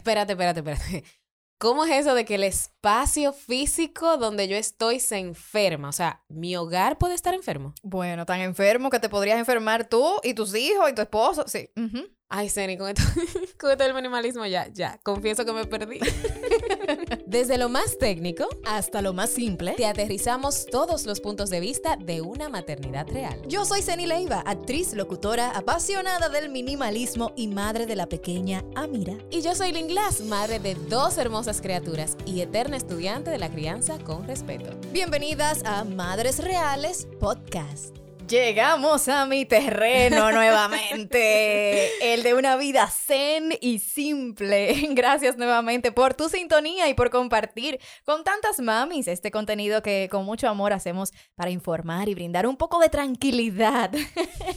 espérate, espérate, espérate. ¿Cómo es eso de que el espacio físico donde yo estoy se enferma? O sea, ¿mi hogar puede estar enfermo? Bueno, tan enfermo que te podrías enfermar tú y tus hijos y tu esposo. Sí. Ay, Seni, con esto, con esto del minimalismo ya, ya, confieso que me perdí. Desde lo más técnico Hasta lo más simple. te aterrizamos todos los puntos de vista de una maternidad real. Yo soy Ceni Leiva, actriz, locutora, apasionada del minimalismo y madre de la pequeña Amira. Y yo soy Lynn madre de dos hermosas criaturas y eterna estudiante de la crianza con respeto. Bienvenidas a Madres Reales Podcast. Llegamos a mi terreno nuevamente, el de una vida zen y simple. Gracias nuevamente por tu sintonía y por compartir con tantas mamis este contenido que con mucho amor hacemos para informar y brindar un poco de tranquilidad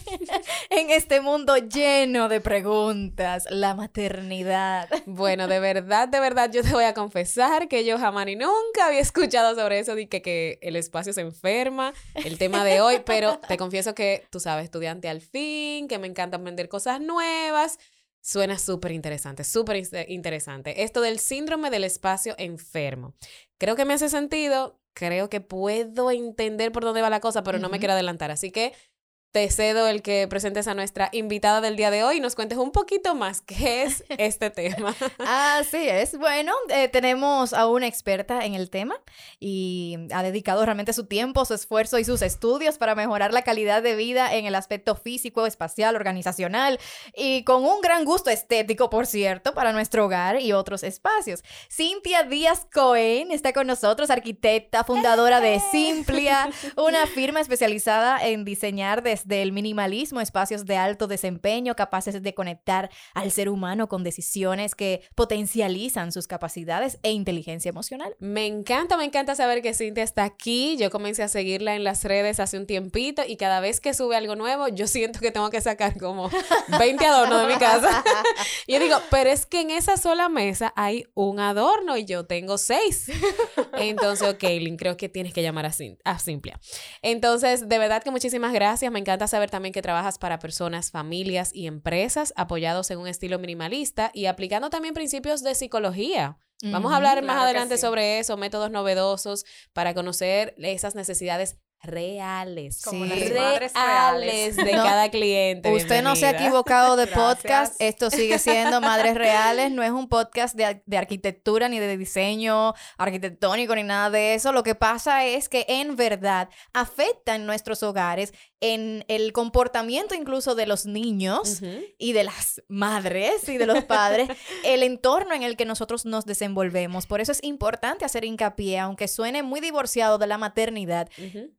en este mundo lleno de preguntas, la maternidad. Bueno, de verdad, de verdad, yo te voy a confesar que yo jamás ni nunca había escuchado sobre eso de que, que el espacio se enferma, el tema de hoy, pero te confieso que, tú sabes, estudiante al fin, que me encanta aprender cosas nuevas. Suena súper interesante, súper interesante. Esto del síndrome del espacio enfermo. Creo que me hace sentido, creo que puedo entender por dónde va la cosa, pero no me quiero adelantar. Así que te cedo el que presentes a nuestra invitada del día de hoy y nos cuentes un poquito más qué es este tema. Así es. Bueno, eh, tenemos a una experta en el tema y ha dedicado realmente su tiempo, su esfuerzo y sus estudios para mejorar la calidad de vida en el aspecto físico, espacial, organizacional y con un gran gusto estético, por cierto, para nuestro hogar y otros espacios. Cintia Díaz Cohen está con nosotros, arquitecta, fundadora de Simplia, una firma especializada en diseñar desde el minimalismo espacios de alto desempeño capaces de conectar al ser humano con decisiones que potencializan sus capacidades e inteligencia emocional. Me encanta, me encanta saber que Cintia está aquí. Yo comencé a seguirla en las redes hace un tiempito y cada vez que sube algo nuevo, yo siento que tengo que sacar como 20 adornos de mi casa. Y yo digo, pero es que en esa sola mesa hay un adorno y yo tengo seis. Entonces, ok, Lynn, creo que tienes que llamar a, Cin- a Simplia. Entonces, de verdad que muchísimas gracias. Me encanta saber también que trabajas para personas, familias y empresas apoyados en un estilo minimalista y aplicando también principios de psicología. Vamos a Ujú. hablar más claro adelante sí. sobre eso, métodos novedosos para conocer esas necesidades reales. Como Sí. reales reales. de No, cada cliente. Usted no se ha Bienvenida. equivocado de Gracias. podcast. Esto sigue siendo Madres Reales. No es un podcast de, de arquitectura ni de diseño arquitectónico ni nada de eso. Lo que pasa es que en verdad afecta en nuestros hogares, en el comportamiento incluso de los niños Ujú. y de las madres y de los padres, el entorno en el que nosotros nos desenvolvemos. Por eso es importante hacer hincapié, aunque suene muy divorciado de la maternidad,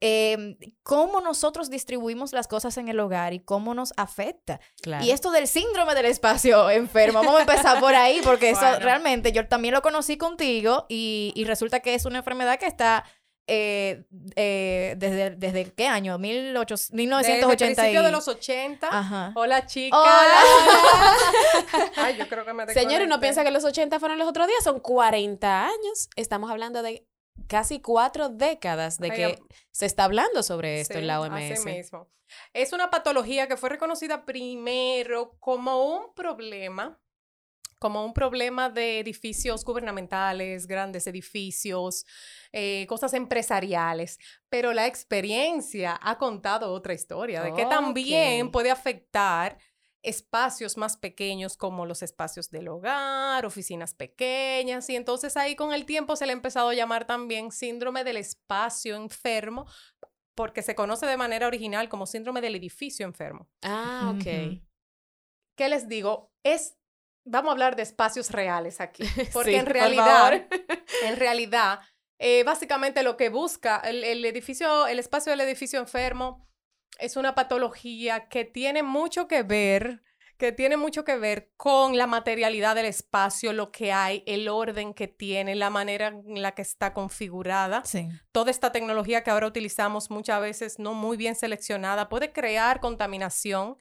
eh, cómo nosotros distribuimos las cosas en el hogar y cómo nos afecta. Claro. Y esto del síndrome del espacio enfermo, vamos a empezar por ahí, porque eso realmente yo también lo conocí contigo y, y resulta que es una enfermedad que está... eh, eh, desde, ¿Desde qué año? 1800, Desde el 1980 y... principio de los 80. Ajá. Hola, chicas. Hola. Ay, yo creo que me Señor, uno desconecté. piensa que los 80 fueron los otros días, son 40 años. Estamos hablando de casi cuatro décadas de Ay, que se está hablando sobre esto Sí, en la así OMS. mismo. Es una patología que fue reconocida primero como un problema, como un problema de edificios gubernamentales, grandes edificios, eh, cosas empresariales, pero la experiencia ha contado otra historia de que también puede afectar espacios más pequeños como los espacios del hogar, oficinas pequeñas, y entonces ahí con el tiempo se le ha empezado a llamar también síndrome del espacio enfermo, porque se conoce de manera original como síndrome del edificio enfermo. Ah, ok. ¿Qué les digo? Es, vamos a hablar de espacios reales aquí, porque Sí, en por realidad, en realidad, eh, básicamente lo que busca el, el edificio, el espacio del edificio enfermo es una patología que tiene mucho que ver que tiene mucho que ver con la materialidad del espacio, lo que hay, el orden que tiene, la manera en la que está configurada. Sí. Toda esta tecnología que ahora utilizamos muchas veces no muy bien seleccionada puede crear contaminación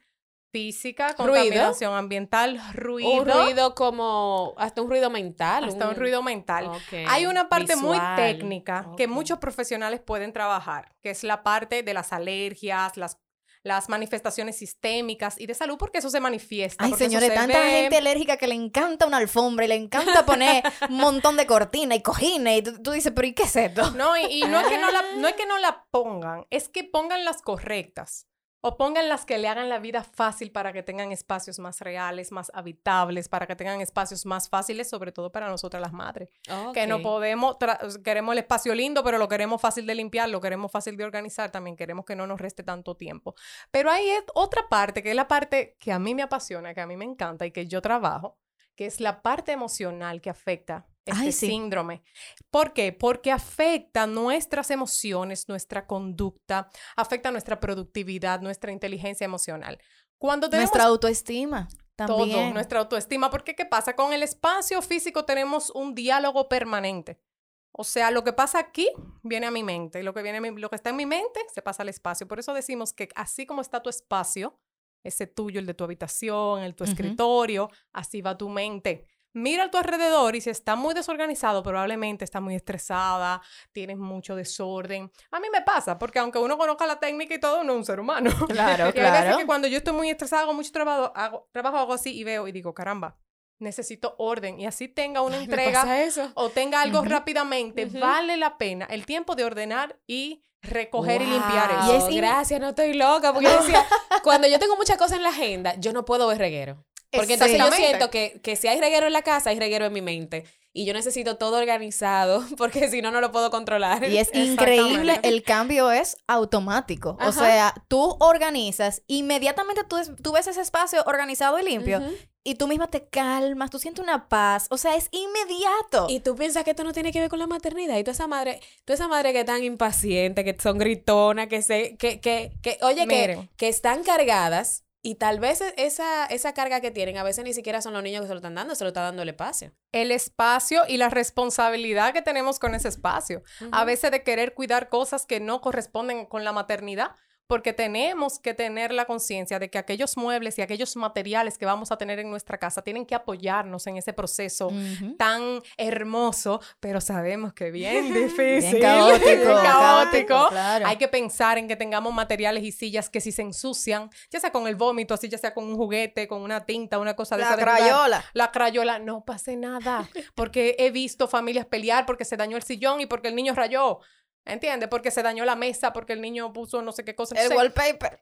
física, ¿Ruido? contaminación ambiental, ruido, Un ruido como, hasta un ruido mental. hasta un ruido mental. Ok, Hay una parte muy visual. técnica que Ok. muchos profesionales pueden trabajar, que es la parte de las alergias, las, las manifestaciones sistémicas y de salud, porque eso se manifiesta. Ay, señores, se tanta ve. gente alérgica que le encanta una alfombra y le encanta poner un montón de cortina y cojines. Y tú, tú dices, pero ¿y qué es esto? No, y, y no, es que no, la, no es que no la pongan, es que pongan las correctas. O pongan las que le hagan la vida fácil para que tengan espacios más reales, más habitables, para que tengan espacios más fáciles, sobre todo para nosotras las madres. Que no podemos, queremos el espacio lindo, pero lo queremos fácil de limpiar, lo queremos fácil de organizar, también queremos que no nos reste tanto tiempo. Pero hay otra parte, que es la parte que a mí me apasiona, que a mí me encanta y que yo trabajo, que es la parte emocional que afecta este Ay, sí. síndrome. ¿Por qué? Porque afecta nuestras emociones, nuestra conducta, afecta nuestra productividad, nuestra inteligencia emocional. Cuando tenemos Nuestra autoestima también. todo, nuestra autoestima. Porque, ¿qué pasa? Con el espacio físico tenemos un diálogo permanente. O sea, lo que pasa aquí viene a mi mente y lo que, viene lo que está en mi mente se pasa al espacio. Por eso decimos que así como está tu espacio, ese tuyo, el de tu habitación, el de tu escritorio, así va tu mente. Mira a tu alrededor y si está muy desorganizado, probablemente está muy estresada, tienes mucho desorden. A mí me pasa, porque aunque uno conozca la técnica y todo, uno es un ser humano. Claro, Y hay veces claro. que cuando yo estoy muy estresada, hago mucho trabajo, hago, trabajo, hago así y veo y digo, caramba, necesito orden. Y así tenga una entrega eso. o tenga algo Ujú. rápidamente, Ujú. vale la pena el tiempo de ordenar y recoger y Wow, limpiar eso. Y es gracias, no estoy loca. Porque yo decía, cuando yo tengo muchas cosas en la agenda, yo no puedo ver reguero. Porque entonces yo siento que, que si hay reguero en la casa, hay reguero en mi mente. Y yo necesito todo organizado, porque si no, no lo puedo controlar. Y es increíble, el cambio es automático. O Ajá. sea, tú organizas, inmediatamente tú, es- tú ves ese espacio organizado y limpio, Ujú. y tú misma te calmas, tú sientes una paz. O sea, es inmediato. Y tú piensas que esto no tiene que ver con la maternidad. Y toda esa madre, toda esa madre que están impacientes, que son gritonas, que se, que, que, que oye, que, que están cargadas. Y tal vez e- esa, esa carga que tienen, a veces ni siquiera son los niños que se lo están dando, se lo está dando el espacio. El espacio y la responsabilidad que tenemos con ese espacio. A veces de querer cuidar cosas que no corresponden con la maternidad. Porque tenemos que tener la conciencia de que aquellos muebles y aquellos materiales que vamos a tener en nuestra casa tienen que apoyarnos en ese proceso tan hermoso, pero sabemos que bien difícil. Bien caótico. bien caótico. claro. Hay que pensar en que tengamos materiales y sillas que si se ensucian, ya sea con el vómito, así ya sea con un juguete, con una tinta, una cosa de La esa de jugar, crayola. La crayola, no pase nada. Porque he visto familias pelear porque se dañó el sillón y porque el niño rayó. ¿Entiendes? Porque se dañó la mesa, porque el niño puso no sé qué cosa. El Entonces, wallpaper.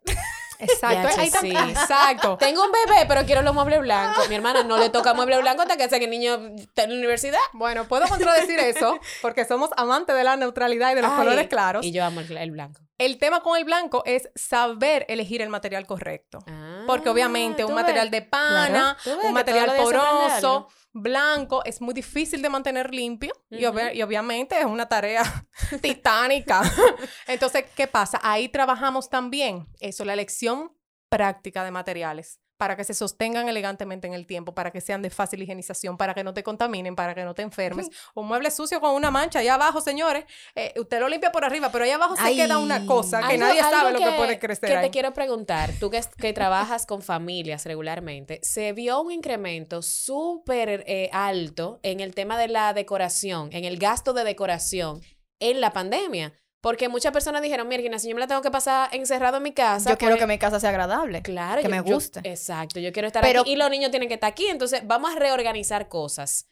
Exacto. Ahí sí. Exacto. Tengo un bebé, pero quiero los muebles blancos. Mi hermana no le toca mueble blanco hasta que sea que el niño esté en la universidad. Bueno, puedo contradecir eso porque somos amantes de la neutralidad y de los Ay, colores claros. Y yo amo el, el blanco. El tema con el blanco es saber elegir el material correcto. Porque obviamente Ah, un material ves. de pana, un material poroso. Blanco, es muy difícil de mantener limpio y, y obviamente es una tarea titánica. Entonces, ¿qué pasa? Ahí trabajamos también eso, la elección práctica de materiales para que se sostengan elegantemente en el tiempo, para que sean de fácil higienización, para que no te contaminen, para que no te enfermes. Un mueble sucio con una mancha allá abajo, señores, eh, usted lo limpia por arriba, pero allá abajo se queda una cosa que Algo- nadie sabe lo que, puede crecer Que ahí. te quiero preguntar, tú que, que trabajas con familias regularmente, ¿se vio un incremento súper eh, alto en el tema de la decoración, en el gasto de decoración en la pandemia? Porque muchas personas dijeron, mira, si yo me la tengo que pasar encerrado en mi casa. Yo quiero que mi casa sea agradable. Claro, que yo- me yo- guste. exacto, yo quiero estar Pero- aquí y los niños tienen que estar aquí, entonces vamos a reorganizar cosas.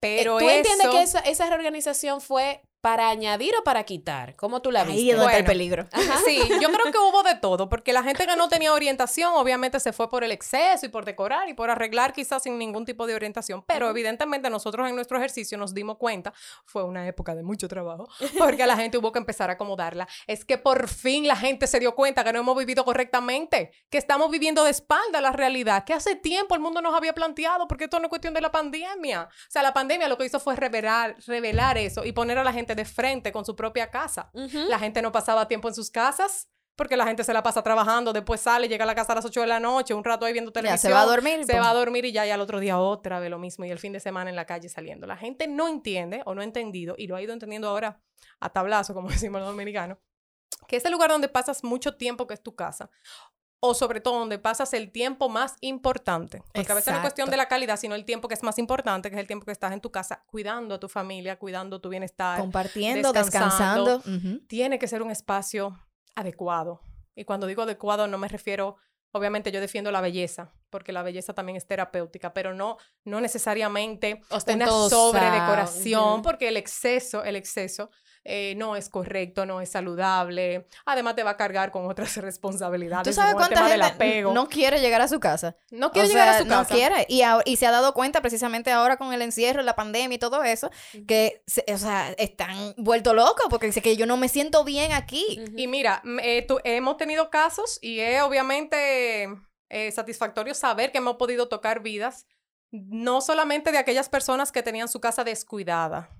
Pero ¿Tú entiendes que esa, esa reorganización fue para añadir o para quitar? ¿Cómo tú la viste? Ahí es donde está el peligro. Sí, yo creo que hubo de todo, porque la gente que no tenía orientación obviamente se fue por el exceso y por decorar y por arreglar quizás sin ningún tipo de orientación, pero evidentemente nosotros en nuestro ejercicio nos dimos cuenta, fue una época de mucho trabajo, porque la gente hubo que empezar a acomodarla. Es que por fin la gente se dio cuenta que no hemos vivido correctamente, que estamos viviendo de espalda la realidad, que hace tiempo el mundo nos había planteado, porque esto no es cuestión de la pandemia. O sea, la pandemia lo que hizo fue revelar, revelar eso y poner a la gente de frente con su propia casa. La gente no pasaba tiempo en sus casas porque la gente se la pasa trabajando, después sale, llega a la casa a las 8 de la noche, un rato ahí viendo Ya televisión. se va a dormir. Se pues. va a dormir y ya, y al otro día otra vez lo mismo y el fin de semana en la calle saliendo. La gente no entiende o no ha entendido y lo ha ido entendiendo ahora a tablazo, como decimos los dominicanos, que es el lugar donde pasas mucho tiempo que es tu casa. O sobre todo donde pasas el tiempo más importante. Porque a veces no es cuestión Exacto. de la calidad, sino el tiempo que es más importante, que es el tiempo que estás en tu casa cuidando a tu familia, cuidando tu bienestar. Compartiendo, descansando. descansando. Tiene que ser un espacio adecuado. Y cuando digo adecuado no me refiero, obviamente yo defiendo la belleza, porque la belleza también es terapéutica, pero no, no necesariamente una Ostentosa. sobredecoración, Ujú. porque el exceso, el exceso eh, no es correcto, no es saludable. Además te va a cargar con otras responsabilidades. ¿Tú sabes cuánta gente no quiere llegar a su casa? No O quiere llegar a su casa. No quiere. Y, se ha dado cuenta precisamente ahora con el encierro, la pandemia y todo eso, que, se- o sea, están vueltos locos porque dice que yo no me siento bien aquí. Y mira, eh, tu- hemos tenido casos y es obviamente eh, satisfactorio saber que hemos podido tocar vidas, no solamente de aquellas personas que tenían su casa descuidada,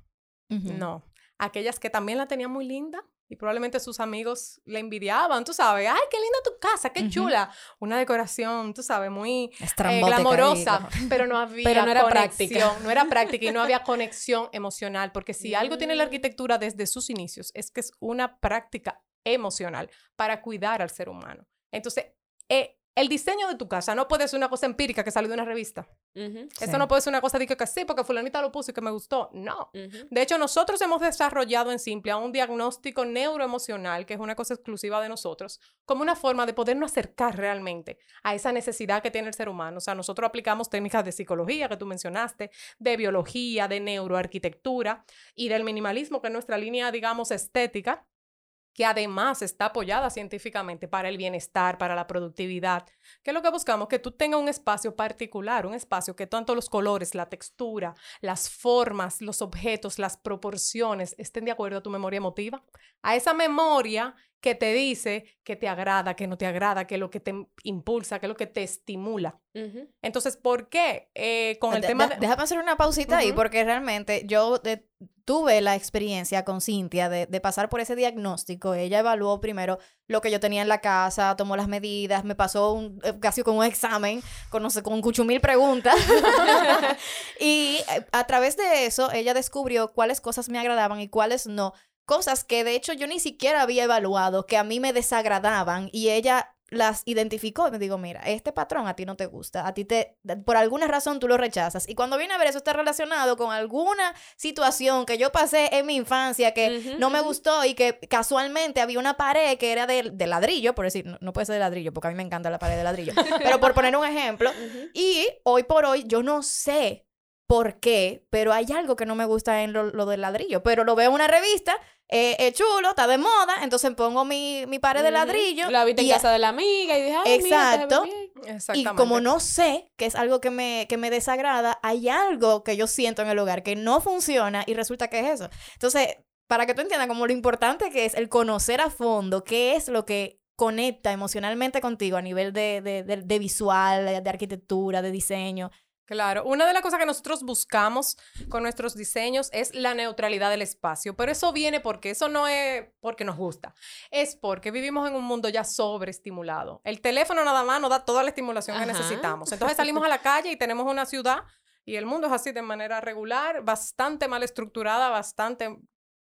no, aquellas que también la tenían muy linda y probablemente sus amigos le envidiaban, tú sabes, ay, qué linda tu casa, qué chula, una decoración, tú sabes, muy eh, glamorosa, pero no había Pero no era conexión, práctica. no era práctica y no había conexión emocional, porque si algo tiene la Mm. arquitectura desde sus inicios es que es una práctica emocional para cuidar al ser humano. Entonces, eh, el diseño de tu casa no puede ser una cosa empírica que salió de una revista. Ujú. Eso Sí. no puede ser una cosa de que, que sí, porque fulanita lo puso y que me gustó. No. De hecho, nosotros hemos desarrollado en Simple un diagnóstico neuroemocional, que es una cosa exclusiva de nosotros, como una forma de podernos acercar realmente a esa necesidad que tiene el ser humano. O sea, nosotros aplicamos técnicas de psicología que tú mencionaste, de biología, de neuroarquitectura y del minimalismo, que es nuestra línea, digamos, estética que además está apoyada científicamente para el bienestar, para la productividad. ¿Qué es lo que buscamos? Que tú tengas un espacio particular, un espacio que tanto los colores, la textura, las formas, los objetos, las proporciones estén de acuerdo a tu memoria emotiva, a esa memoria que te dice que te agrada, que no te agrada, que es lo que te impulsa, que es lo que te estimula. Entonces, ¿por qué? Eh, con el De- tema de-. Déjame hacer una pausita ahí, porque realmente yo tuve la experiencia con Cintia de, de pasar por ese diagnóstico. Ella evaluó primero lo que yo tenía en la casa, tomó las medidas, me pasó un, eh, casi con un examen, con, no sé, con cuchumil preguntas. y eh, a través de eso, ella descubrió cuáles cosas me agradaban y cuáles no. Cosas que de hecho yo ni siquiera había evaluado, que a mí me desagradaban y ella las identificó y me digo, mira, este patrón a ti no te gusta, a ti te, por alguna razón tú lo rechazas. Y cuando viene a ver eso está relacionado con alguna situación que yo pasé en mi infancia que no me gustó y que casualmente había una pared que era de, de ladrillo, por decir, no, no puede ser de ladrillo porque a mí me encanta la pared de ladrillo, pero por poner un ejemplo, y hoy por hoy yo no sé por qué, pero hay algo que no me gusta en lo, lo del ladrillo. Pero lo veo en una revista, eh, es chulo, está de moda, entonces pongo mi, mi pared de ladrillo. La viste en casa de la amiga y dije, ay, mira, Exacto. bien". y como no sé que es algo que me, que me desagrada, hay algo que yo siento en el hogar que no funciona y resulta que es eso. Entonces, para que tú entiendas como lo importante que es el conocer a fondo qué es lo que conecta emocionalmente contigo a nivel de, de, de- de visual, de arquitectura, de diseño. Claro, una de las cosas que nosotros buscamos con nuestros diseños es la neutralidad del espacio, pero eso viene porque eso no es porque nos gusta, es porque vivimos en un mundo ya sobreestimulado. El teléfono nada más nos da toda la estimulación que necesitamos. Entonces salimos a la calle y tenemos una ciudad y el mundo es así de manera regular, bastante mal estructurada, bastante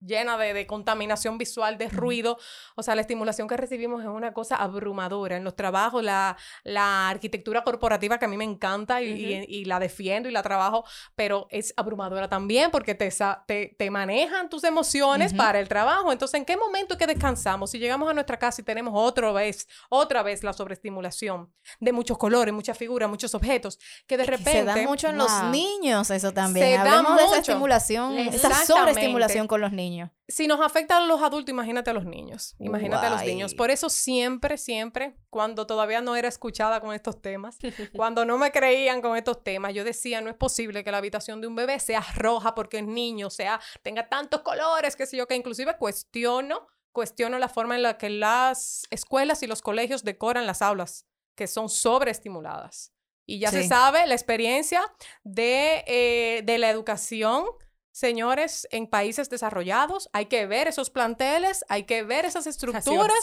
llena de, de contaminación visual, de ruido. O sea, la estimulación que recibimos es una cosa abrumadora. En los trabajos, la, la arquitectura corporativa que a mí me encanta y, y- y la defiendo y la trabajo, pero es abrumadora también porque te, te, te manejan tus emociones Ujú. para el trabajo. Entonces, ¿en qué momento es que descansamos? Si llegamos a nuestra casa y tenemos otra vez, otra vez la sobreestimulación de muchos colores, muchas figuras, muchos objetos, que de repente... se da mucho en los wow. niños eso también. Se da Hablemos de esa mucho. estimulación, esa sobreestimulación con los niños. Si nos afecta a los adultos, imagínate a los niños. Imagínate a los niños. Por eso siempre, siempre, cuando todavía no era escuchada con estos temas, cuando no me creían con estos temas, yo decía, no es posible que la habitación de un bebé sea roja porque es niño, sea, tenga tantos colores, que sé yo, que inclusive cuestiono, cuestiono la forma en la que las escuelas y los colegios decoran las aulas, que son sobreestimuladas. Y ya se sabe la experiencia de, eh, de la educación Señores, en países desarrollados hay que ver esos planteles, hay que ver esas estructuras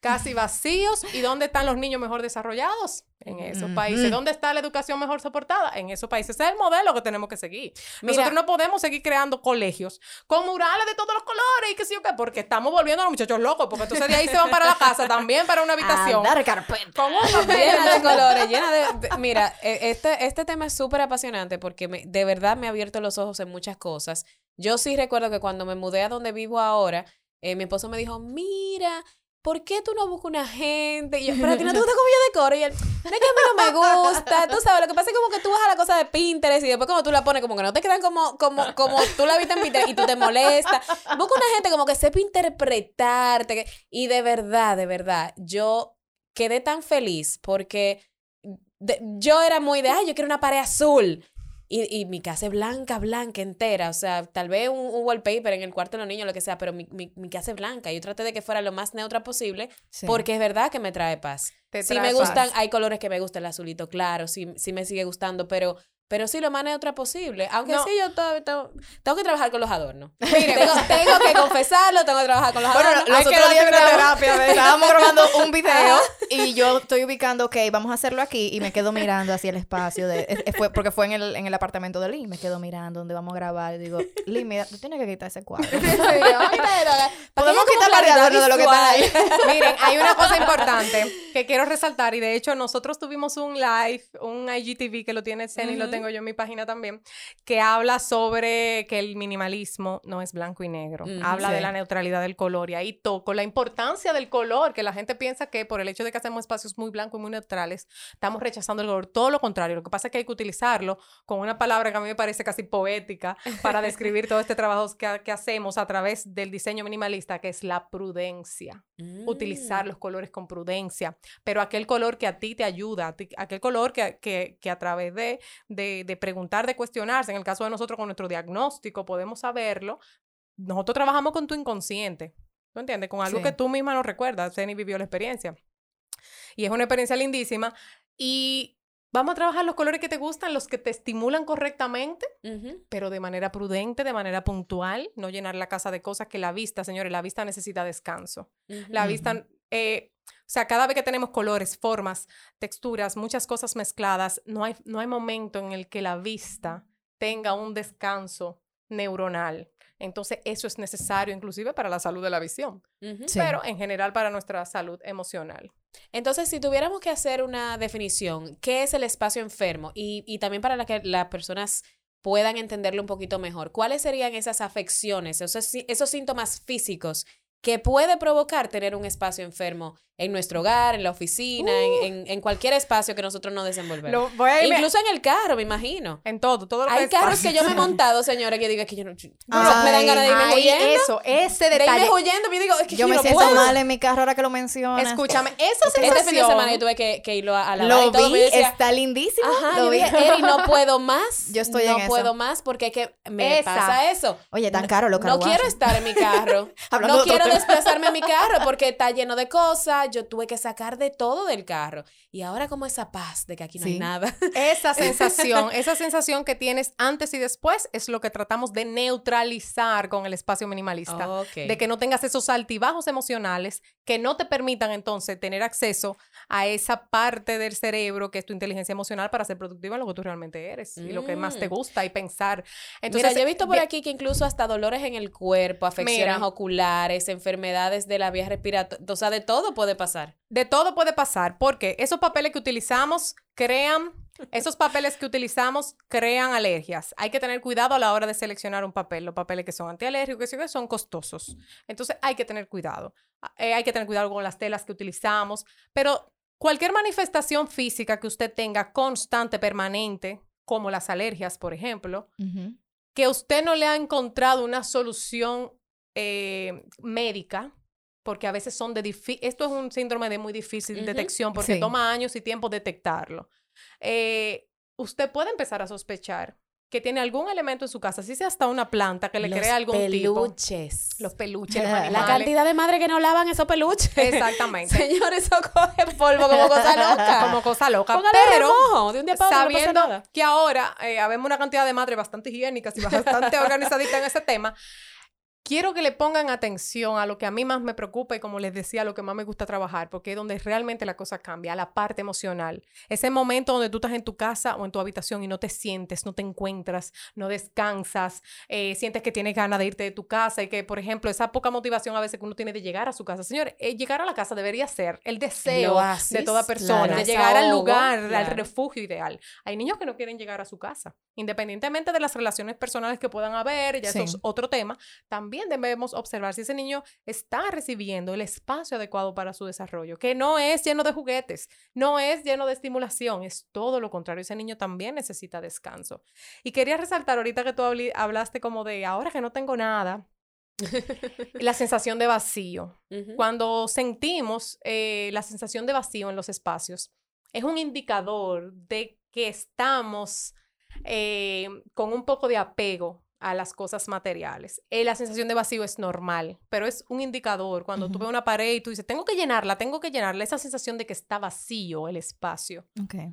casi vacíos. ¿Y dónde están los niños mejor desarrollados? En esos países. ¿Dónde está la educación mejor soportada? En esos países. Ese es el modelo que tenemos que seguir. Nosotros no podemos seguir creando colegios con murales de todos los colores y qué sé yo qué, porque estamos volviendo a los muchachos locos, porque entonces de ahí se van para la casa, también para una habitación. A dar carpeta. Con un llena de colores, llena de, de- Mira, eh, este, este tema es súper apasionante porque me- de verdad me ha abierto los ojos en muchas cosas. Yo sí recuerdo que cuando me mudé a donde vivo ahora, eh, mi esposo me dijo, mira, ¿por qué tú no buscas una gente? Y yo, pero a ti no te gusta como yo decoro. Y él, es que a mí no me gusta. Tú sabes, lo que pasa es como que tú vas a la cosa de Pinterest y después como tú la pones, como que no te quedan como, como, como tú la viste en Pinterest y tú te molestas. Busca una gente como que sepa interpretarte. Y de verdad, de verdad, yo quedé tan feliz porque yo era muy de, ay, yo quiero una pared azul. Y, y mi casa es blanca, blanca, entera. O sea, tal vez un, un wallpaper en el cuarto de los niños, lo que sea, pero mi, mi, mi casa es blanca. Yo traté de que fuera lo más neutra posible Sí. porque es verdad que me trae paz. Te trae me gustan, paz. hay colores que me gusta, el azulito claro, sí, sí me sigue gustando, pero, pero sí lo más neutra posible. Aunque No. sí, yo todavía tengo, tengo que trabajar con los adornos. tengo, tengo que confesarlo, tengo que trabajar con los Bueno, adornos. los Hay que otros días terapia estábamos grabando un video y yo estoy ubicando, ok, vamos a hacerlo aquí y me quedo mirando hacia el espacio de, es- es- fue, porque fue en el, en el apartamento de Lee, me quedo mirando donde vamos a grabar y digo, Lee, mira, tú tienes que quitar ese cuadro. Podemos quitar la de adorno de lo que está ahí. Miren, hay una cosa importante que quiero resaltar y de hecho nosotros tuvimos un live, un IGTV que lo tiene Zen y lo Ujú. Tengo yo en mi página también, que habla sobre que el minimalismo no es blanco y negro, Ujú, habla de sí. la neutralidad del color y ahí toco la importancia del color, que la gente piensa que por el hecho de que hacemos espacios muy blancos y muy neutrales, estamos rechazando el color, todo lo contrario, lo que pasa es que hay que utilizarlo con una palabra que a mí me parece casi poética para describir todo este trabajo que, que hacemos a través del diseño minimalista, que es la prudencia Mm. utilizar los colores con prudencia, pero aquel color que a ti te ayuda, ti- aquel color que, que, que a través de, de, de preguntar, de cuestionarse, en el caso de nosotros con nuestro diagnóstico podemos saberlo, nosotros trabajamos con tu inconsciente, ¿tú entiendes? Con algo Sí. que tú misma no recuerdas, Ceni vivió la experiencia. Y es una experiencia lindísima y vamos a trabajar los colores que te gustan, los que te estimulan correctamente pero de manera prudente, de manera puntual, no llenar la casa de cosas que la vista, señores, la vista necesita descanso. La vista, eh, o sea, cada vez que tenemos colores, formas, texturas, muchas cosas mezcladas, no hay, no hay momento en el que la vista tenga un descanso neuronal. Entonces, eso es necesario inclusive para la salud de la visión. Sí. pero en general para nuestra salud emocional. Entonces, si tuviéramos que hacer una definición, ¿qué es el espacio enfermo? Y, y también para que las personas puedan entenderlo un poquito mejor, ¿cuáles serían esas afecciones, esos, esos síntomas físicos que puede provocar tener un espacio enfermo en nuestro hogar, en la oficina, en, en- en cualquier espacio que nosotros nos desenvolvemos? Incluso en el carro, me imagino. en todo, todo lo que Hay es carros que yo me he montado, señora, que yo digo que yo no... yo- Ay, me dan ganas de irme Ay, huyendo. eso, ese de irme detalle. huyendo, yo digo, es que Yo yo me no siento puedo. mal en mi carro ahora que lo mencionas. Escúchame, esa Este fin de sensación... semana yo tuve que, que irlo a, a lavar Lo y todo. vi, me decía, está lindísimo. Ajá, lo yo vi. dije, Eri, no puedo más. Yo estoy no en esa. puedo más porque es que me Esa. pasa eso. Oye, tan caro lo No quiero estar en mi carro. No quiero desplazarme en mi carro porque está lleno de cosas. Yo tuve que sacar de todo del carro. Y ahora como esa paz de que aquí no hay Sí. nada. Esa sensación, esa sensación que tienes antes y después es lo que tratamos de neutralizar con el espacio minimalista. Ok. De que no tengas esos altibajos emocionales que no te permitan entonces tener acceso a esa parte del cerebro que es tu inteligencia emocional para ser productiva en lo que tú realmente eres y lo que más te Mm. gusta y pensar. Entonces, Mira, yo he visto por aquí que incluso hasta dolores en el cuerpo, afecciones Mira. oculares, enfermedades de la vía respiratoria, o sea, de todo puede pasar. De todo puede pasar, porque esos papeles que utilizamos crean, esos papeles que utilizamos crean alergias. Hay que tener cuidado a la hora de seleccionar un papel. Los papeles que son antialérgicos, que son costosos. Entonces hay que tener cuidado. Eh, hay que tener cuidado con las telas que utilizamos, pero cualquier manifestación física que usted tenga constante, permanente, como las alergias, por ejemplo, que usted no le ha encontrado una solución eh, médica, porque a veces son de difícil, esto es un síndrome de muy difícil detección porque Sí. toma años y tiempo detectarlo. Eh, usted puede empezar a sospechar que tiene algún elemento en su casa, si sea hasta una planta que le Los crea algún tipo. peluches. Los peluches, los La La cantidad de madre que no lavan esos peluches. Exactamente. Señor, eso coge polvo como cosa loca. Como cosa loca. Póngale pero remojo, de un día para otro no pasa sabiendo nada. que ahora eh, habemos una cantidad de madres bastante higiénicas y bastante organizaditas en ese tema, quiero que le pongan atención a lo que a mí más me preocupa y como les decía, lo que más me gusta trabajar, porque es donde realmente la cosa cambia, la parte emocional. Ese momento donde tú estás en tu casa o en tu habitación y no te sientes, no te encuentras, no descansas, eh, sientes que tienes ganas de irte de tu casa y que, por ejemplo, esa poca motivación a veces que uno tiene de llegar a su casa. Señor, eh, llegar a la casa debería ser el deseo oasis, de toda persona, claro. de llegar al lugar, al claro. refugio ideal. Hay niños que no quieren llegar a su casa, independientemente de las relaciones personales que puedan haber, ya eso Sí. es otro tema. También también debemos observar si ese niño está recibiendo el espacio adecuado para su desarrollo, que no es lleno de juguetes, no es lleno de estimulación, es todo lo contrario. Ese niño también necesita descanso. Y quería resaltar ahorita que tú hablaste como de ahora que no tengo nada, la sensación de vacío. Cuando sentimos eh, la sensación de vacío en los espacios, es un indicador de que estamos eh, con un poco de apego a las cosas materiales. Eh, la sensación de vacío es normal, pero es un indicador. Cuando tú ves una pared y tú dices, tengo que llenarla, tengo que llenarla, esa sensación de que está vacío el espacio,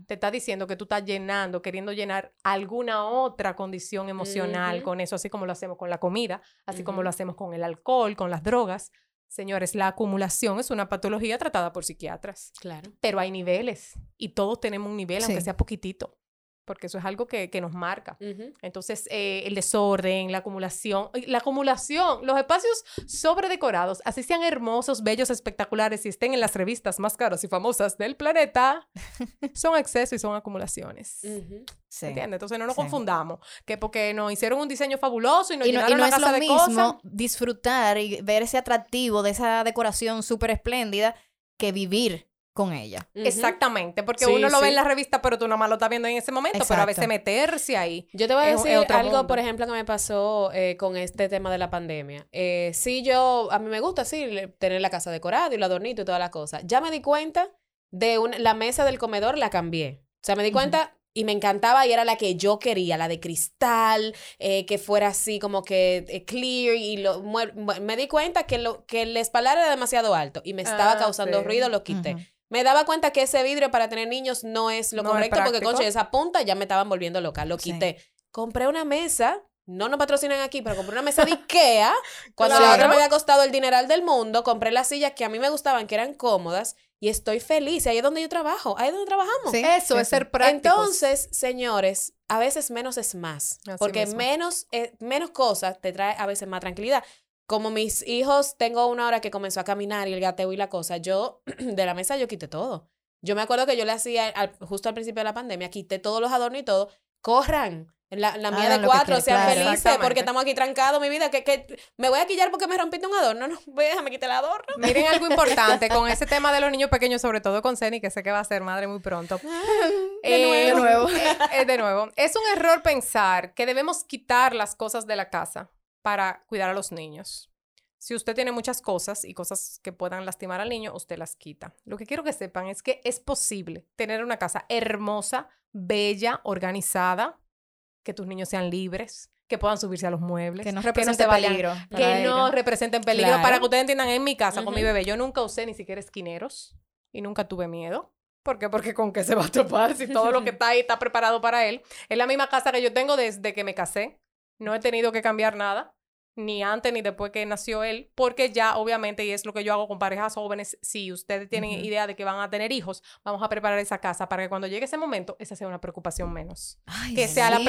te está diciendo que tú estás llenando, queriendo llenar alguna otra condición emocional con eso, así como lo hacemos con la comida, así como lo hacemos con el alcohol, con las drogas. Señores, la acumulación es una patología tratada por psiquiatras. Claro. Pero hay niveles y todos tenemos un nivel, aunque sea poquitito porque eso es algo que, nos marca. Entonces, eh, el desorden, la acumulación, la acumulación, los espacios sobredecorados, así sean hermosos, bellos, espectaculares y estén en las revistas más caras y famosas del planeta, son exceso y son acumulaciones. ¿Entiendes? Entonces no nos confundamos, que porque nos hicieron un diseño fabuloso y nos y no, y no es lo mismo disfrutar y ver ese atractivo de esa decoración súper espléndida que vivir con ella. Exactamente, porque uno lo ve en la revista, pero tú nomás lo estás viendo en ese momento, pero a veces meterse ahí. Yo te voy a decir algo, por ejemplo, que me pasó eh, con este tema de la pandemia. Eh, sí, yo, a mí me gusta, sí, tener la casa decorada y lo adornito y todas las cosas. Ya me di cuenta de la mesa del comedor, la cambié. O sea, me di cuenta y me encantaba y era la que yo quería, la de cristal, eh, que fuera así como que clear y lo, me di cuenta que, lo, que el espaldar era demasiado alto y me estaba ah, causando ruido, lo quité. Me daba cuenta que ese vidrio para tener niños no es lo correcto porque, conche, esa punta ya me estaban volviendo loca. Lo quité. Compré una mesa no nos patrocinan aquí, pero compré una mesa de Ikea. cuando la otra me había costado el dineral del mundo, compré las sillas que a mí me gustaban, que eran cómodas, y estoy feliz. Ahí es donde yo trabajo, ahí es donde trabajamos. Eso es ser práctico. Entonces, señores, a veces menos es más. porque menos, eh, menos cosas te trae a veces más tranquilidad como mis hijos, tengo una hora que comenzó a caminar y el gateo y la cosa, yo de la mesa yo quité todo. Yo me acuerdo que yo le hacía, justo al principio de la pandemia, quité todos los adornos y todo. Corran. La, la mía de cuatro, sean felices, porque estamos aquí trancados, mi vida. Que, que me voy a quillar porque me rompiste un adorno. No, déjame quitar el adorno. Miren algo importante con ese tema de los niños pequeños, sobre todo con Ceni, que sé que va a ser madre muy pronto. de nuevo. Eh, eh, de nuevo. Es un error pensar que debemos quitar las cosas de la casa para cuidar a los niños. Si usted tiene muchas cosas y cosas que puedan lastimar al niño, usted las quita. Lo que quiero que sepan es que es posible tener una casa hermosa, bella, organizada, que tus niños sean libres, que puedan subirse a los muebles, que no representen peligro, que no representen peligro. Para que ustedes entiendan, en mi casa con mi bebé, yo nunca usé ni siquiera esquineros y nunca tuve miedo. ¿Por qué? Porque con qué se va a topar si todo lo que está ahí está preparado para él. Es la misma casa que yo tengo desde que me casé. No he tenido que cambiar nada ni antes ni después que nació él, porque ya obviamente, y es lo que yo hago con parejas jóvenes, si ustedes tienen idea de que van a tener hijos, vamos a preparar esa casa para que cuando llegue ese momento, esa sea una preocupación menos. que sea la, la,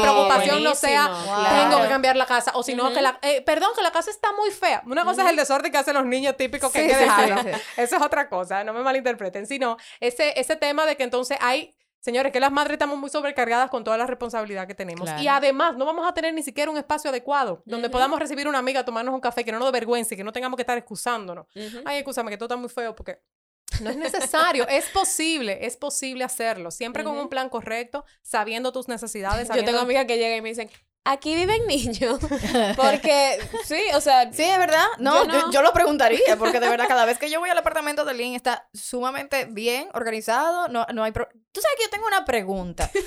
preocupación no sea, tengo que cambiar la casa, o si no, que la, eh, perdón, que la casa está muy fea. Una cosa es el desorden que hacen los niños típicos que hay que dejarlo. Eso es otra cosa, no me malinterpreten, sino ese, ese tema de que entonces hay Señores, que las madres estamos muy sobrecargadas con toda la responsabilidad que tenemos. Y además, no vamos a tener ni siquiera un espacio adecuado donde podamos recibir una amiga, tomarnos un café, que no nos vergüence, que no tengamos que estar excusándonos. Ay, excúsame, que todo está muy feo porque no es necesario, es posible, es posible hacerlo, siempre con un plan correcto, sabiendo tus necesidades. Yo tengo amigas que llegan y me dicen, aquí viven niños. Porque, sí, o sea. Sí, es verdad. No, yo, lo preguntaría, porque de verdad, cada vez que yo voy al apartamento de Lynn está sumamente bien organizado. No, no hay. Tú sabes que yo tengo una pregunta.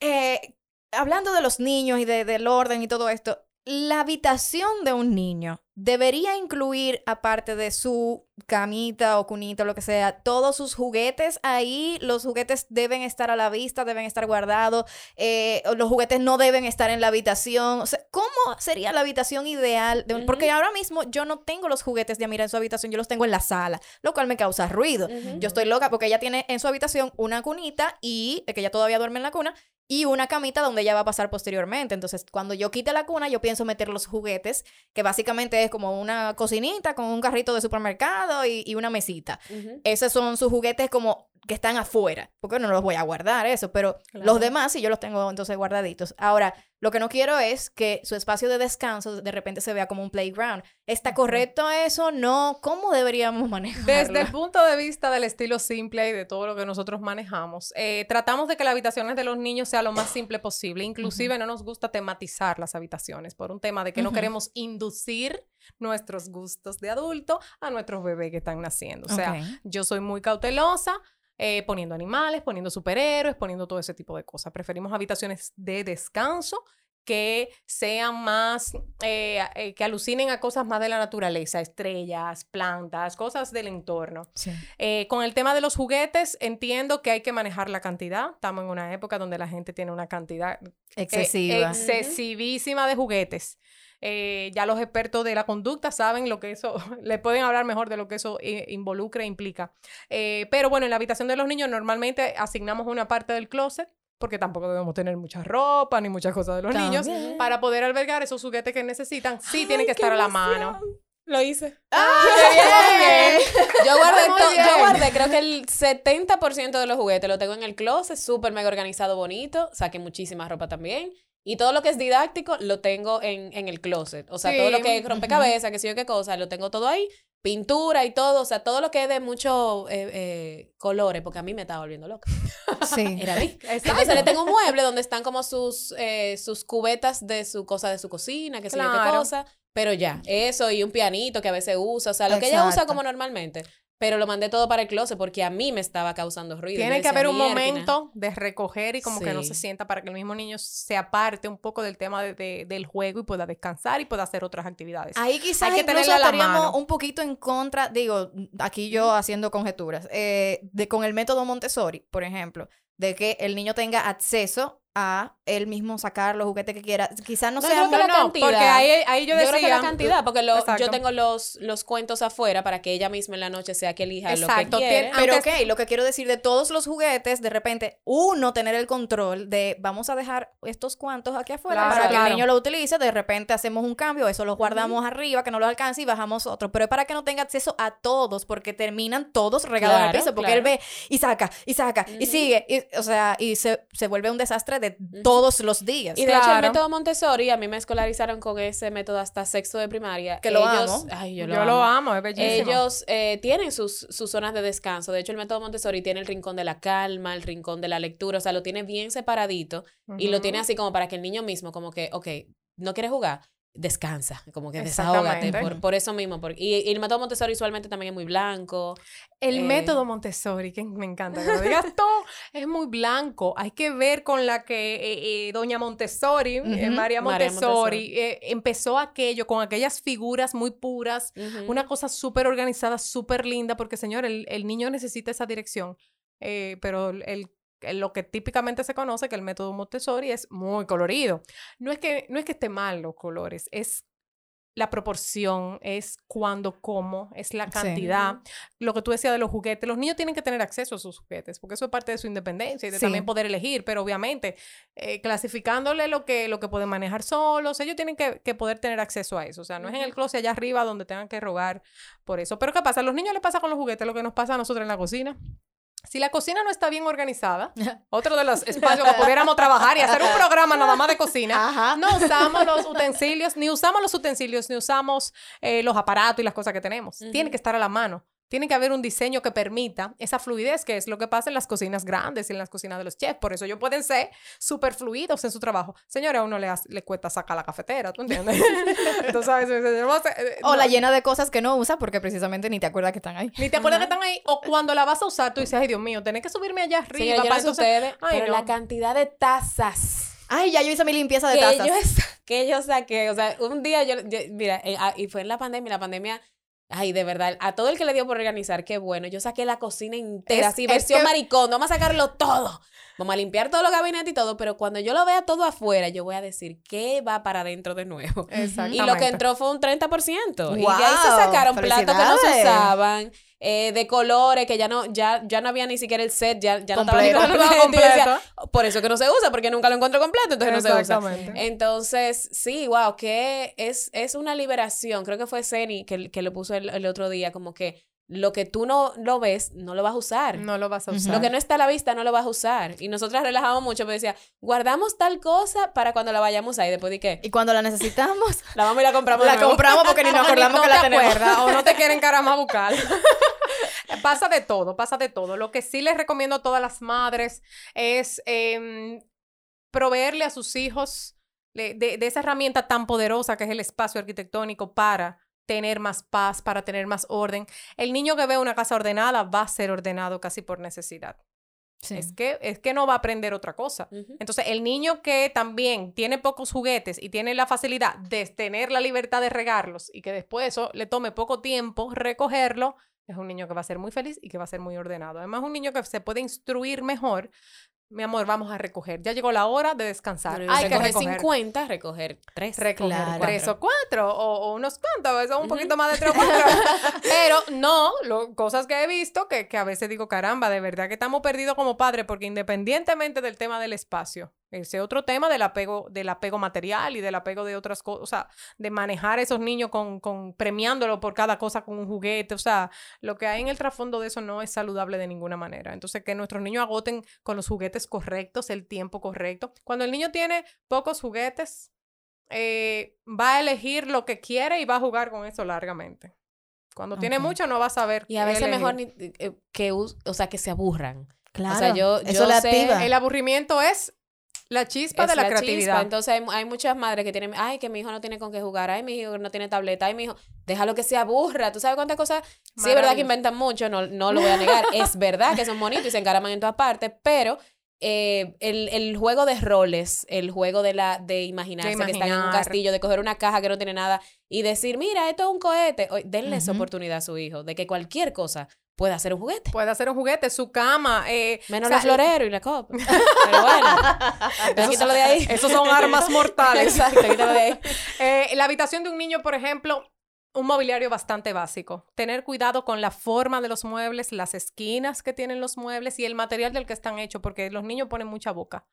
Eh, hablando de los niños y de, del orden y todo esto, la habitación de un niño debería incluir, aparte de su camita o cunita o lo que sea, todos sus juguetes ahí. Los juguetes deben estar a la vista, deben estar guardados. Eh, los juguetes no deben estar en la habitación. O sea, ¿cómo sería la habitación ideal? Porque ahora mismo yo no tengo los juguetes de Amira en su habitación, yo los tengo en la sala, lo cual me causa ruido. Yo estoy loca porque ella tiene en su habitación una cunita y que ella todavía duerme en la cuna y una camita donde ella va a pasar posteriormente. Entonces, cuando yo quite la cuna, yo pienso meter los juguetes, que básicamente es como una cocinita con un carrito de supermercado y, una mesita. Esos son sus juguetes como que están afuera, porque no los voy a guardar eso, pero los demás sí yo los tengo entonces guardaditos. Ahora, Lo que no quiero es que su espacio de descanso de repente se vea como un playground. ¿Está correcto eso? No. ¿Cómo deberíamos manejarlo? Desde el punto de vista del estilo simple y de todo lo que nosotros manejamos, eh, tratamos de que las habitaciones de los niños sea lo más simple posible. Inclusive no nos gusta tematizar las habitaciones por un tema de que no Ujú. queremos inducir nuestros gustos de adulto a nuestros bebés que están naciendo. O sea, Ok. yo soy muy cautelosa. Eh, poniendo animales, poniendo superhéroes, poniendo todo ese tipo de cosas. Preferimos habitaciones de descanso que sean más, eh, eh, que alucinen a cosas más de la naturaleza, estrellas, plantas, cosas del entorno. Sí. Eh, con el tema de los juguetes, entiendo que hay que manejar la cantidad. Estamos en una época donde la gente tiene una cantidad eh, Excesiva. excesivísima de juguetes. Eh, ya los expertos de la conducta saben lo que eso, le pueden hablar mejor de lo que eso eh, involucra e implica. Eh, pero bueno, en la habitación de los niños normalmente asignamos una parte del closet porque tampoco debemos tener mucha ropa ni muchas cosas de los niños para poder albergar esos juguetes que necesitan. Sí, tienen que estar a la emoción. mano. Lo hice. ¡Ah, qué bien! Yo guardé, Muy to- bien. yo guardé, creo que el 70% de los juguetes lo tengo en el closet, súper mega organizado, bonito. Saqué muchísima ropa también. Y todo lo que es didáctico lo tengo en, en el closet. O sea, todo lo que es rompecabezas, que sé yo qué cosa, lo tengo todo ahí. Pintura y todo. O sea, todo lo que es de muchos colores, porque a mí me estaba volviendo loca. Sí. Era a mí. Entonces le tengo un mueble donde están como sus, eh, sus cubetas de su cosa de su cocina, que sé yo qué cosa. Pero ya, eso y un pianito que a veces usa, o sea, lo que ella usa como normalmente. Pero lo mandé todo para el closet porque a mí me estaba causando ruido. Tiene que haber un momento de recoger y como que no se sienta para que el mismo niño se aparte un poco del tema de- de- del juego y pueda descansar y pueda hacer otras actividades. Ahí quizás que incluso estaríamos mano. un poquito en contra, digo, aquí yo haciendo conjeturas, eh, de con el método Montessori, por ejemplo, de que el niño tenga acceso a él mismo sacar los juguetes que quiera. Quizás no No, sea creo que muy- la no, cantidad. porque ahí, ahí yo Yo, decía... creo que la cantidad, porque lo- yo tengo los, los cuentos afuera para que ella misma en la noche sea que elija Exacto, lo que quiere. Pero Aunque- ok, lo que quiero decir de todos los juguetes, de repente, uno tener el control de vamos a dejar estos cuantos aquí afuera Claro, para que claro. el niño lo utilice, de repente hacemos un cambio, eso lo guardamos arriba, que no lo alcance y bajamos otro, pero es para que no tenga acceso a todos, porque terminan todos regados en el Claro, piso, porque claro. él ve y saca, y saca, y sigue, y, o sea, y se, se vuelve un desastre de todos los días. Y de hecho, el método Montessori, a mí me escolarizaron con ese método hasta sexto de primaria. Que lo Ellos- amo. Ay, yo Yo lo lo, amo. es bellísimo. Ellos eh, tienen sus, sus zonas de descanso. De hecho, el método Montessori tiene el rincón de la calma, el rincón de la lectura. O sea, lo tiene bien separadito y lo tiene así como para que el niño mismo, como que, ok, no quiere jugar, descansa, como que desahógate. Por, por eso mismo. por- y, y el método Montessori usualmente también es muy blanco. El Eh, método Montessori, que me encanta que lo digas tú, es muy blanco. Hay que ver con la que eh, eh, doña Montessori, Ujú, María María Montessori, empezó aquello con aquellas figuras muy puras, una cosa súper organizada, súper linda, porque señor, el, el niño necesita esa dirección. Eh, pero el- lo que típicamente se conoce que el método Montessori es muy colorido. No es que, no es que esté mal los colores, es la proporción, es cuándo, cómo, es la Sí. cantidad. Lo que tú decías de los juguetes, los niños tienen que tener acceso a sus juguetes, porque eso es parte de su independencia y de Sí. también poder elegir, pero obviamente eh, clasificándole lo que, lo que pueden manejar solos, ellos tienen que, que poder tener acceso a eso, o sea, no es en el closet allá arriba donde tengan que rogar por eso. Pero ¿qué pasa? A los niños les pasa con los juguetes lo que nos pasa a nosotros en la cocina. Si la cocina no está bien organizada, otro de los espacios que pudiéramos trabajar y hacer un programa nada más de cocina, Ajá. no usamos los utensilios, ni usamos los utensilios, ni usamos eh, los aparatos y las cosas que tenemos. Tiene que estar a la mano. Tiene que haber un diseño que permita esa fluidez, que es lo que pasa en las cocinas grandes y en las cocinas de los chefs. Por eso ellos pueden ser súper fluidos en su trabajo. Señora, a uno le, hace- le cuesta sacar la cafetera, ¿tú entiendes? Entonces, ¿sabes? Señor, eh, O no. la llena de cosas que no usa porque precisamente ni te acuerdas que están ahí. Ni te acuerdas que están ahí. O cuando la vas a usar, tú dices, ay, Dios mío, tenés que subirme allá arriba. Señora, no para entonces- ustedes, Ay, pero no. la cantidad de tazas Ay, ya yo hice mi limpieza de que tazas. yo, que yo saqué. O sea, un día yo, yo- mira, eh, ah, y fue en la pandemia, la pandemia, ay, de verdad, a todo el que le dio por organizar, qué bueno. Yo saqué la cocina entera, Es- así, versión que- maricón, vamos a sacarlo todo. Vamos a limpiar todos los gabinetes y todo, pero cuando yo lo vea todo afuera, yo voy a decir, ¿qué va para adentro de nuevo? Exactamente. Y lo que entró fue un 30%. y de ahí se sacaron platos que no se usaban, eh, de colores, que ya no, ya, ya no había ni siquiera el set, ya, ya no estaba ni Completo. decía, por eso que no se usa, porque nunca lo encuentro completo, entonces no se usa. Exactamente. Entonces, sí, wow, que es, es una liberación. Creo que fue Zeni que, que lo puso el, el otro día, como que lo que tú no lo ves, no lo vas a usar. No lo vas a usar. Lo que no está a la vista no lo vas a usar. Y nosotras relajamos mucho, pero decía, guardamos tal cosa para cuando la vayamos a usar. Y después de qué? Y cuando la necesitamos, La vamos y la compramos. de la nuevo. compramos porque ni nos acordamos no que te la tenemos. acuerdas o no te quieren caramba bucal. pasa de todo, pasa de todo. Lo que sí les recomiendo a todas las madres es em, proveerle a sus hijos de, de- de esa herramienta tan poderosa que es el espacio arquitectónico para tener más paz, para tener más orden. El niño que ve una casa ordenada va a ser ordenado casi por necesidad. Sí. Es, que, es que no va a aprender otra cosa. Entonces, el niño que también tiene pocos juguetes y tiene la facilidad de tener la libertad de regarlos y que después eso le tome poco tiempo recogerlo, es un niño que va a ser muy feliz y que va a ser muy ordenado. Además, un niño que se puede instruir mejor. Mi amor, vamos a recoger. Ya llegó la hora de descansar. Hay que recoger recoger. 50, recoger 3. Recoger Claro. tres o cuatro, o, o unos cuantos, a veces un poquito más de tres o cuatro. Pero no, lo- cosas que he visto que, que a veces digo, caramba, de verdad que estamos perdidos como padres, porque independientemente del tema del espacio, ese otro tema del apego, del apego material y del apego de otras cosas, o sea, de manejar a esos niños con, con premiándolo por cada cosa con un juguete, o sea, lo que hay en el trasfondo de eso no es saludable de ninguna manera. Entonces, que nuestros niños agoten con los juguetes correctos, el tiempo correcto. Cuando el niño tiene pocos juguetes, eh, va a elegir lo que quiere y va a jugar con eso largamente. Cuando tiene mucho no va a saber. Y a veces elegir. mejor ni- eh, que, o sea, que se aburran. Claro. O sea, yo- sé-. El aburrimiento es la chispa Es de la, chispa. creatividad. Entonces hay, hay muchas madres que tienen, ay, que mi hijo no tiene con qué jugar, ay, mi hijo no tiene tableta, ay, mi hijo, déjalo que se aburra. ¿Tú sabes cuántas cosas? Sí, es verdad que inventan mucho, no, no lo voy a negar. es verdad que son bonitos y se encaraman en todas partes, pero eh, el, el juego de roles, el juego de la de imaginarse que están en un castillo, de coger una caja que no tiene nada y decir, mira, esto es un cohete. Denle esa oportunidad a su hijo de que cualquier cosa pueda ser un juguete. Puede hacer un juguete, su cama. eh, Menos o sea, los floreros y la copa. Pero bueno, entonces quítalo de ahí. Esos son armas mortales. Exacto, quítalo de ahí. Eh, la habitación de un niño, por ejemplo, un mobiliario bastante básico. Tener cuidado con la forma de los muebles, las esquinas que tienen los muebles y el material del que están hechos, porque los niños ponen mucha boca.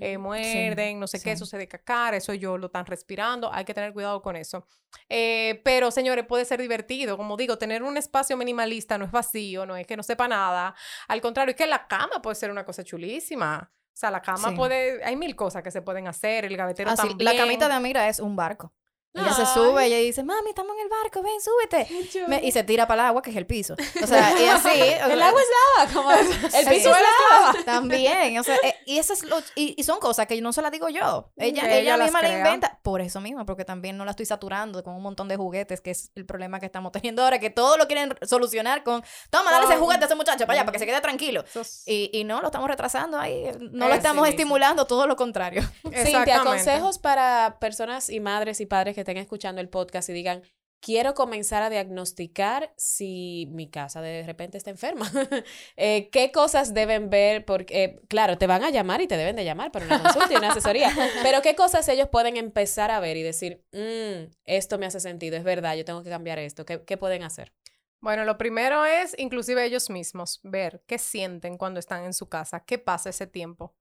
Eh, muerden, no sé qué, sí. eso se decacar, eso yo lo están respirando, hay que tener cuidado con eso. Eh, pero, señores, puede ser divertido, como digo, tener un espacio minimalista no es vacío, no es que no sepa nada, al contrario, es que la cama puede ser una cosa chulísima. O sea, la cama Sí. puede, hay mil cosas que se pueden hacer, el gavetero Ah, sí, también. La camita de Amira es un barco. Ella se sube, ella dice, mami, estamos en el barco, ven, súbete. Me- y se tira para el agua, que es el piso. O sea, y así. o El sea, agua es lava, como el Sí. piso es lava. También, o sea, eh, y eso es lo, y, y son cosas que no se las digo yo. Ella, Ella misma la inventa por eso mismo, porque también no la estoy saturando con un montón de juguetes, que es el problema que estamos teniendo ahora, que todo lo quieren solucionar con, toma, dale ese juguete a ese muchacho para allá, para que se quede tranquilo. Eso es- Y, y no, lo estamos retrasando ahí, no lo estamos estimulando, todo lo contrario. Cintia, consejos para personas y madres y padres que estén escuchando el podcast y digan, quiero comenzar a diagnosticar si mi casa de repente está enferma. Eh, ¿Qué cosas deben ver? Porque, eh, claro, te van a llamar y te deben de llamar para una consulta y una asesoría, pero ¿qué cosas ellos pueden empezar a ver y decir, "Mm, esto me hace sentido, es verdad, yo tengo que cambiar esto? ¿Qué, qué pueden hacer? Bueno, lo primero es inclusive ellos mismos, ver qué sienten cuando están en su casa, qué pasa ese tiempo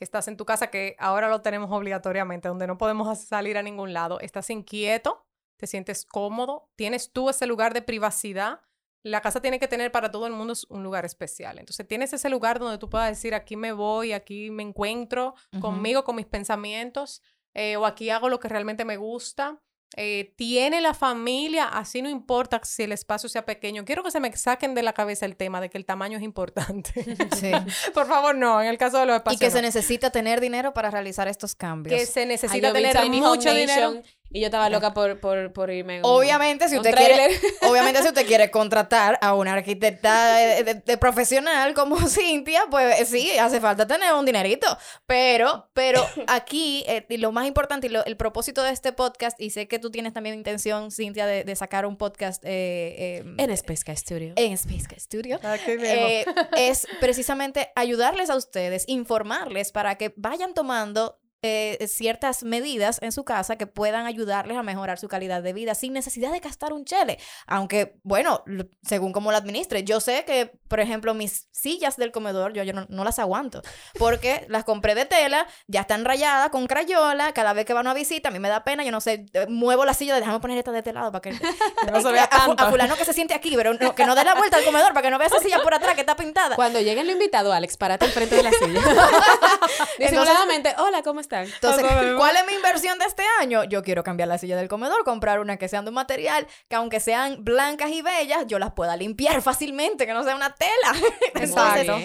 que estás en tu casa, que ahora lo tenemos obligatoriamente, donde no podemos salir a ningún lado. Estás inquieto, te sientes cómodo, tienes tú ese lugar de privacidad. La casa tiene que tener para todo el mundo un lugar especial. Entonces tienes ese lugar donde tú puedas decir, aquí me voy, aquí me encuentro conmigo, con mis pensamientos, eh, o aquí hago lo que realmente me gusta. Eh, tiene la familia, así no importa si el espacio sea pequeño. Quiero que se me saquen de la cabeza el tema de que el tamaño es importante. Sí. Por favor, no, en el caso de los Y espacios. que se necesita tener dinero para realizar estos cambios. que se necesita tener mucho dinero. Y yo estaba loca por, por, por irme. un- Obviamente, si un usted quiere, obviamente, si usted quiere contratar a una arquitecta de, de- de profesional como Cintia, pues sí, hace falta tener un dinerito. Pero, pero aquí, eh, y lo más importante y lo- el propósito de este podcast, y sé que tú tienes también intención, Cintia, de, de sacar un podcast eh, eh, En Space Studio. en Space Cat Studio. Aquí mismo. eh, es precisamente ayudarles a ustedes, informarles para que vayan tomando eh, ciertas medidas en su casa que puedan ayudarles a mejorar su calidad de vida sin necesidad de gastar un chele. Aunque, bueno, según cómo lo administre, yo sé que, por ejemplo, mis sillas del comedor, yo, yo no, no las aguanto porque las compré de tela, ya están rayadas con crayola, cada vez que van a una visita, a mí me da pena, yo no sé, eh, muevo la silla, déjame poner esta de este lado para que No se vea a, tanto. a fulano que se siente aquí, pero no- que no dé la vuelta al comedor para que no vea esa silla por atrás que está pintada. Cuando lleguen los invitados, Alex, párate enfrente de la silla. Disimuladamente, hola, ¿cómo Entonces, ¿cuál es mi inversión de este año? Yo quiero cambiar la silla del comedor, comprar una que sean de un material que aunque sean blancas y bellas, yo las pueda limpiar fácilmente, que no sea una tela. Entonces, Exacto.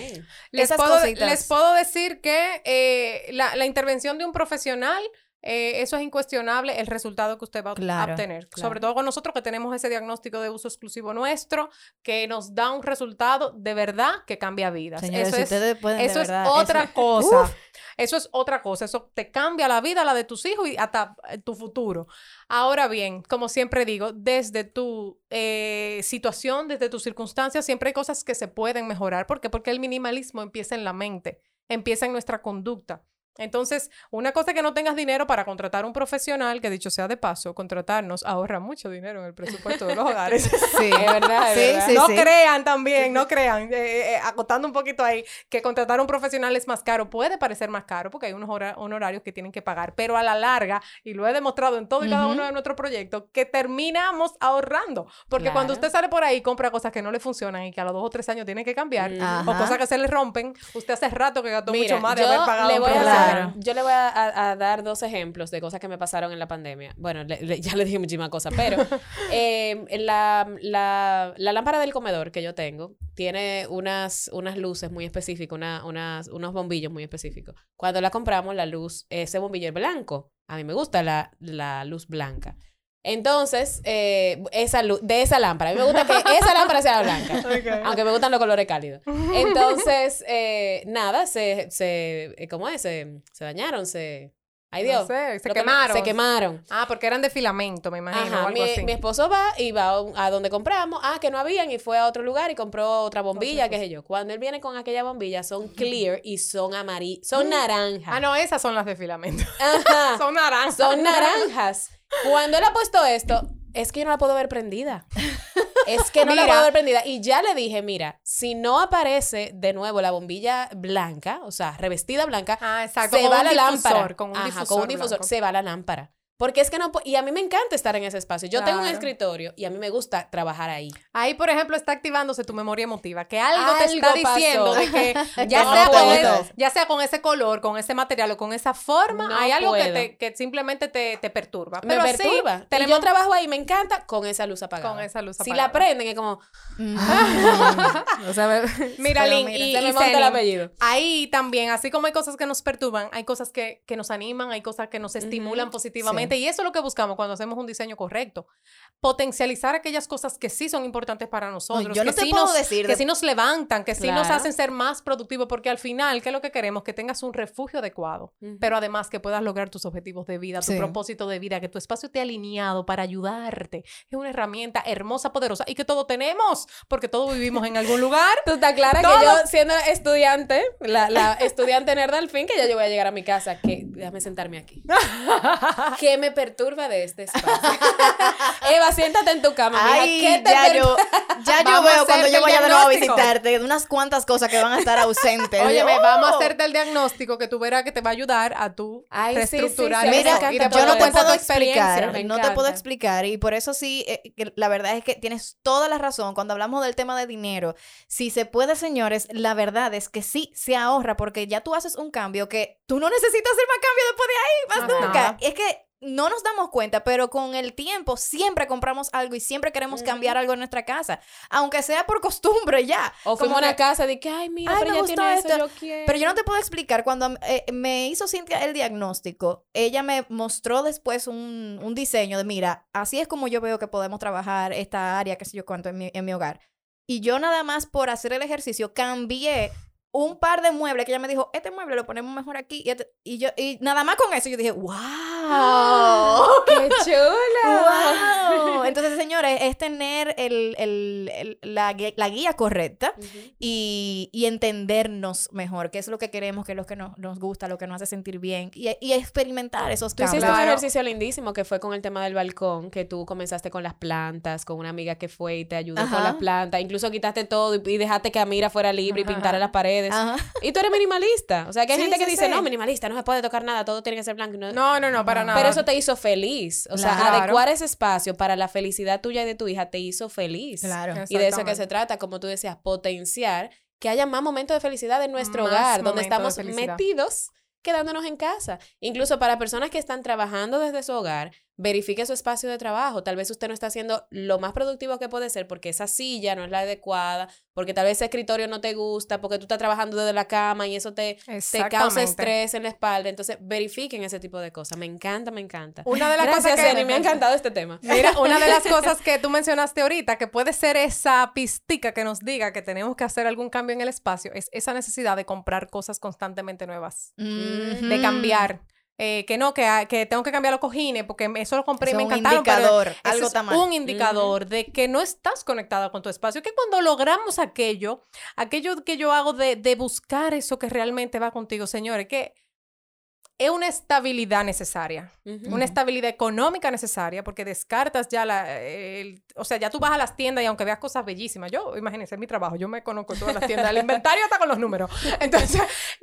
Les puedo, les puedo decir que eh, la, la intervención de un profesional, eh, eso es incuestionable, el resultado que usted va a obtener. claro. Sobre todo con nosotros que tenemos ese diagnóstico de uso exclusivo nuestro, que nos da un resultado de verdad que cambia vidas. Señores, eso si es, ustedes pueden de eso es otra eso- cosa. Uf. Eso es otra cosa. Eso te cambia la vida, la de tus hijos y hasta eh, tu futuro. Ahora bien, como siempre digo, desde tu eh, situación, desde tus circunstancias, siempre hay cosas que se pueden mejorar. ¿Por qué? Porque el minimalismo empieza en la mente, empieza en nuestra conducta. Entonces, una cosa es que no tengas dinero para contratar un profesional, que dicho sea de paso, contratarnos ahorra mucho dinero en el presupuesto de los hogares. Sí, Es verdad, es Sí, verdad. sí, no sí. crean también, no crean, eh, eh, acotando un poquito ahí, que contratar a un profesional es más caro. Puede parecer más caro porque hay unos hora- honorarios que tienen que pagar, pero a la larga, y lo he demostrado en todo y cada uno de nuestros proyectos, que terminamos ahorrando. Porque cuando usted sale por ahí y compra cosas que no le funcionan y que a los dos o tres años tiene que cambiar, o cosas que se le rompen, usted hace rato que gastó Mira, mucho más de haber pagado le un voy a. Claro. yo le voy a, a- a dar dos ejemplos de cosas que me pasaron en la pandemia. Bueno, le- le- ya le dije muchísimas cosas, pero eh, la, la- la lámpara del comedor que yo tengo tiene unas, unas luces muy específicas, una- unas, unos bombillos muy específicos. Cuando la compramos, la luz, ese bombillo es blanco. A mí me gusta la, la luz blanca. Entonces, eh, esa de esa lámpara, a mí me gusta que esa lámpara sea blanca. Aunque me gustan los colores cálidos. Entonces, eh, nada, se, se, eh, ¿cómo es? Se, se dañaron, se... Ay No Dios. sé, se quemaron. Se quemaron. Ah, porque eran de filamento, me imagino, o Ajá, algo mi, así. mi esposo va y va a, donde compramos. Ah, que no habían y fue a otro lugar y compró otra bombilla, qué sé yo. Cuando él viene con aquella bombilla, son clear y son amarillas, son naranjas. Ah, no, esas son las de filamento. Ajá. son naranjas. Son naranjas. Cuando él ha puesto esto, es que yo no la puedo ver prendida. Es que no la Mira. puedo ver prendida. Y ya le dije, mira, si no aparece de nuevo la bombilla blanca, o sea, revestida blanca, Ah, exacto. se va la lámpara. Con un Ajá, difusor. con un difusor. blanco. Se va la lámpara. Porque es que no... Y a mí me encanta estar en ese espacio. Yo tengo un escritorio y a mí me gusta trabajar ahí. Ahí, por ejemplo, está activándose tu memoria emotiva, que algo, te está diciendo de que ya, No sea con ese- ya sea con ese color, con ese material o con esa forma, No hay algo que, te, que simplemente te, te perturba. Me Pero así, perturba. Y tenemos yo trabajo ahí, me encanta con esa luz apagada. con esa luz Si apagada. la prenden es como... Mm. o sea, me- Mira, mira, y, me y el apellido. Ahí también, así como hay cosas que nos perturban, hay cosas que, que nos animan, hay cosas que nos estimulan positivamente. Y eso es lo que buscamos cuando hacemos un diseño correcto. Potencializar aquellas cosas que sí son importantes para nosotros. yo no que te sí puedo nos, decir Que de- sí nos levantan, que sí nos Claro. hacen ser más productivos, porque al final, ¿qué es lo que queremos? Que tengas un refugio adecuado, Ujú. pero además que puedas lograr tus objetivos de vida, tu Sí. propósito de vida, que tu espacio esté alineado para ayudarte. Es una herramienta hermosa, poderosa y que todo tenemos, porque todos vivimos en algún lugar. Tú estás clara que yo, siendo estudiante, la, la estudiante nerd al fin, que ya yo voy a llegar a mi casa, que déjame sentarme aquí. ¿Qué me perturba de este espacio? Eva, siéntate en tu cama, mija. ¿Qué te ya yo, ya yo veo cuando yo vaya de nuevo a visitarte, de unas cuantas cosas que van a estar ausentes. Óyeme, Oh. vamos a hacerte el diagnóstico que tú verás que te va a ayudar a tu Ay, sí, sí, reestructurar sí, y Mira, yo no te puedo explicar, no te puedo explicar y por eso sí, eh, que la verdad es que tienes toda la razón cuando hablamos del tema de dinero. Si se puede, señores, la verdad es que sí se ahorra porque ya tú haces un cambio que tú no necesitas hacer más cambio después de ahí, más Ajá. nunca. Es que no nos damos cuenta, pero con el tiempo siempre compramos algo y siempre queremos cambiar algo en nuestra casa, aunque sea por costumbre ya. O fuimos a Como una que- casa de que, ay, mira, Ay, pero me ya gustó tiene eso, esto. yo quiero. Pero yo no te puedo explicar. Cuando eh, me hizo Cintia el diagnóstico, ella me mostró después un, un diseño de, mira, así es como yo veo que podemos trabajar esta área, qué sé yo cuánto, en mi, en mi hogar. Y yo nada más por hacer el ejercicio cambié un par de muebles que ella me dijo, este mueble lo ponemos mejor aquí. Y, este- y yo, y nada más con eso yo dije, wow. ¡Qué chula! ¡Wow! Entonces, señores, es, tener el, el- el- la, guía correcta y, y entendernos mejor, qué es lo que queremos, qué es lo que nos, nos gusta, lo que nos hace sentir bien y, y experimentar esos Tú hiciste cambios. un ejercicio lindísimo que fue con el tema del balcón, que tú comenzaste con las plantas, con una amiga que fue y te ayudó Ajá. con las plantas, incluso quitaste todo y, y dejaste que Amira fuera libre y Ajá. pintara las paredes. Ajá. Y tú eres minimalista. O sea, que hay Sí, gente que sí, dice, sí. no, minimalista, no se puede tocar nada, todo tiene que ser blanco. no- No, no, no, para nada. Pero eso te hizo feliz. O sea, Claro. adecuar ese espacio para la felicidad tuya y de tu hija te hizo feliz. Claro. Y de eso que se trata, como tú decías, potenciar que haya más momentos de felicidad en nuestro Más hogar, donde estamos metidos quedándonos en casa. Incluso para personas que están trabajando desde su hogar, verifique su espacio de trabajo. Tal vez usted no está haciendo lo más productivo que puede ser porque esa silla no es la adecuada, porque tal vez ese escritorio no te gusta, porque tú estás trabajando desde la cama y eso te, te causa estrés en la espalda. Entonces, verifiquen ese tipo de cosas. Me encanta, me encanta. Una de las Gracias, cosas que me ha encantado este tema. Mira, una de las cosas que tú mencionaste ahorita, que puede ser esa pistica que nos diga que tenemos que hacer algún cambio en el espacio, es esa necesidad de comprar cosas constantemente nuevas, Ujú. de cambiar. Eh, que no, que, ah, que tengo que cambiar los cojines porque eso lo compré y me un encantaron. pero indicador, eso algo es un indicador de que no estás conectada con tu espacio. Que cuando logramos aquello, aquello que yo hago de, de buscar eso que realmente va contigo, señores, que es una estabilidad necesaria. Una estabilidad económica necesaria porque descartas ya la... el- o sea, ya tú vas a las tiendas y aunque veas cosas bellísimas, yo, imagínense, es mi trabajo, yo me conozco todas las tiendas, el inventario está con los números. Entonces,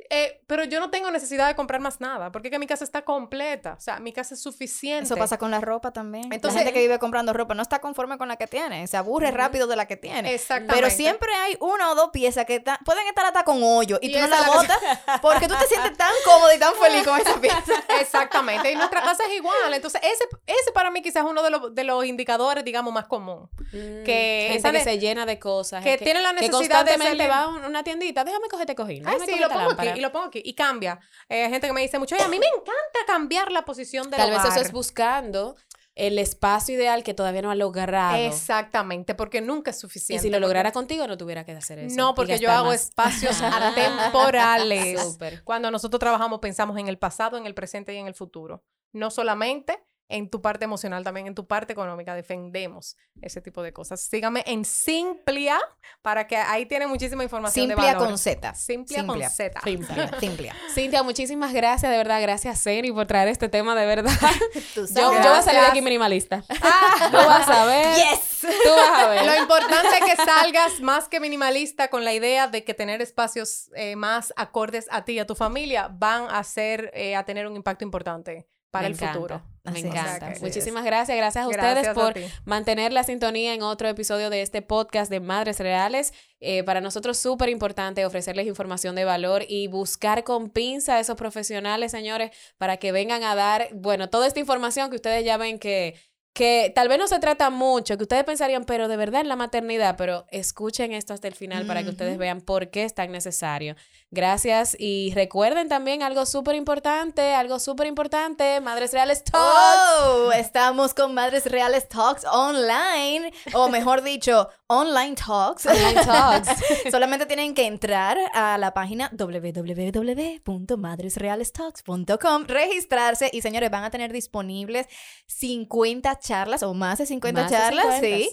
eh, pero yo no tengo necesidad de comprar más nada porque que mi casa está completa, o sea, mi casa es suficiente. Eso pasa con la ropa también. Entonces- la gente que vive comprando ropa no está conforme con la que tiene, se aburre rápido de la que tiene. Exactamente. Pero siempre hay una o dos piezas que pueden estar hasta con hoyo y, Y tú no la botas porque tú te sientes tan cómoda y tan feliz con Exactamente, y nuestra casa es igual. Entonces, ese, ese para mí quizás es uno de los, de los indicadores, digamos, más común. Mm, que gente esa que se llena de cosas. que tiene la que necesidad de constantemente salir- va a un- una tiendita, déjame cogerte cojín. Ay, déjame sí, coger lo pongo aquí, y lo pongo aquí, y cambia. Eh, hay gente que me dice mucho, "Oye, a mí me encanta cambiar la posición del Tal vez eso hogar". es buscando el espacio ideal que todavía no ha logrado. Exactamente, porque nunca es Y suficiente. si lo porque- lograra contigo, no tuviera que hacer eso. No, y porque yo hago más. espacios atemporales. Súper. Cuando nosotros trabajamos, pensamos en el pasado, en el presente y en el futuro. No solamente en tu parte emocional, también en tu parte económica. Defendemos ese tipo de cosas. Síganme en Simplia para que ahí tiene muchísima información de Simplia valor. con Z. Simplia, con Z. Simplia. Simplia. Cintia, muchísimas gracias, de verdad. Gracias, Seri, por traer este tema, de verdad. Tú Yo, yo voy a salir de aquí minimalista. Tú vas a ver. Yes. Tú vas a ver. Lo importante es que salgas más que minimalista con la idea de que tener espacios eh, más acordes a ti y a tu familia van a ser, eh, a tener un impacto importante para Me el encanta, futuro. Me Así encanta. Es. Muchísimas gracias. Gracias a ustedes Gracias por mantener la sintonía en otro episodio de este podcast de Madres Reales. Eh, para nosotros súper importante ofrecerles información de valor y buscar con pinza a esos profesionales, señores, para que vengan a dar, bueno, toda esta información que ustedes ya ven que que tal vez no se trata mucho, que ustedes pensarían, pero de verdad en la maternidad, pero escuchen esto hasta el final para que ustedes vean por qué es tan necesario. Gracias y recuerden también algo súper importante, algo súper importante, Madres Reales Talks. Oh, estamos con Madres Reales Talks online, o mejor dicho, online talks. Online Talks. Solamente tienen que entrar a la página www.madresrealestalks.com, registrarse y señores, van a tener disponibles 50 charlas o más de 50 Más de charlas, 50. sí,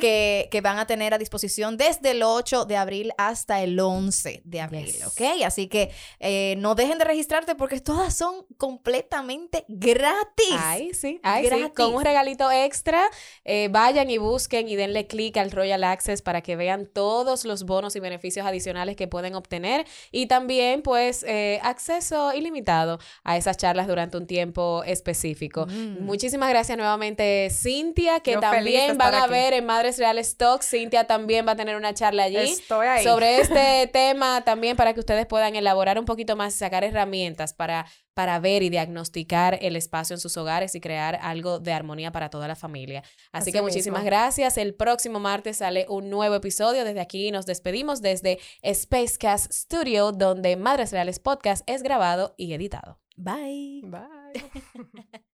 que, que van a tener a disposición desde el 8 de abril hasta el 11 de abril, Yes. ¿ok? Así que eh, no dejen de registrarte porque todas son completamente gratis. Ay, sí, ay, sí, Gratis. con un regalito extra, eh, vayan y busquen y denle clic al Royal Access para que vean todos los bonos y beneficios adicionales que pueden obtener y también pues eh, acceso ilimitado a esas charlas durante un tiempo específico. Mm. Muchísimas gracias nuevamente Cintia, que Yo también van a aquí. ver en Madres Reales Talks. Cintia también va a tener una charla allí Estoy ahí. sobre este tema también para que ustedes puedan elaborar un poquito más y sacar herramientas para, para ver y diagnosticar el espacio en sus hogares y crear algo de armonía para toda la familia. Así, Así que mismo. muchísimas gracias. El próximo martes sale un nuevo episodio. Desde aquí nos despedimos desde Spacecast Studio, donde Madres Reales Podcast es grabado y editado. Bye. Bye.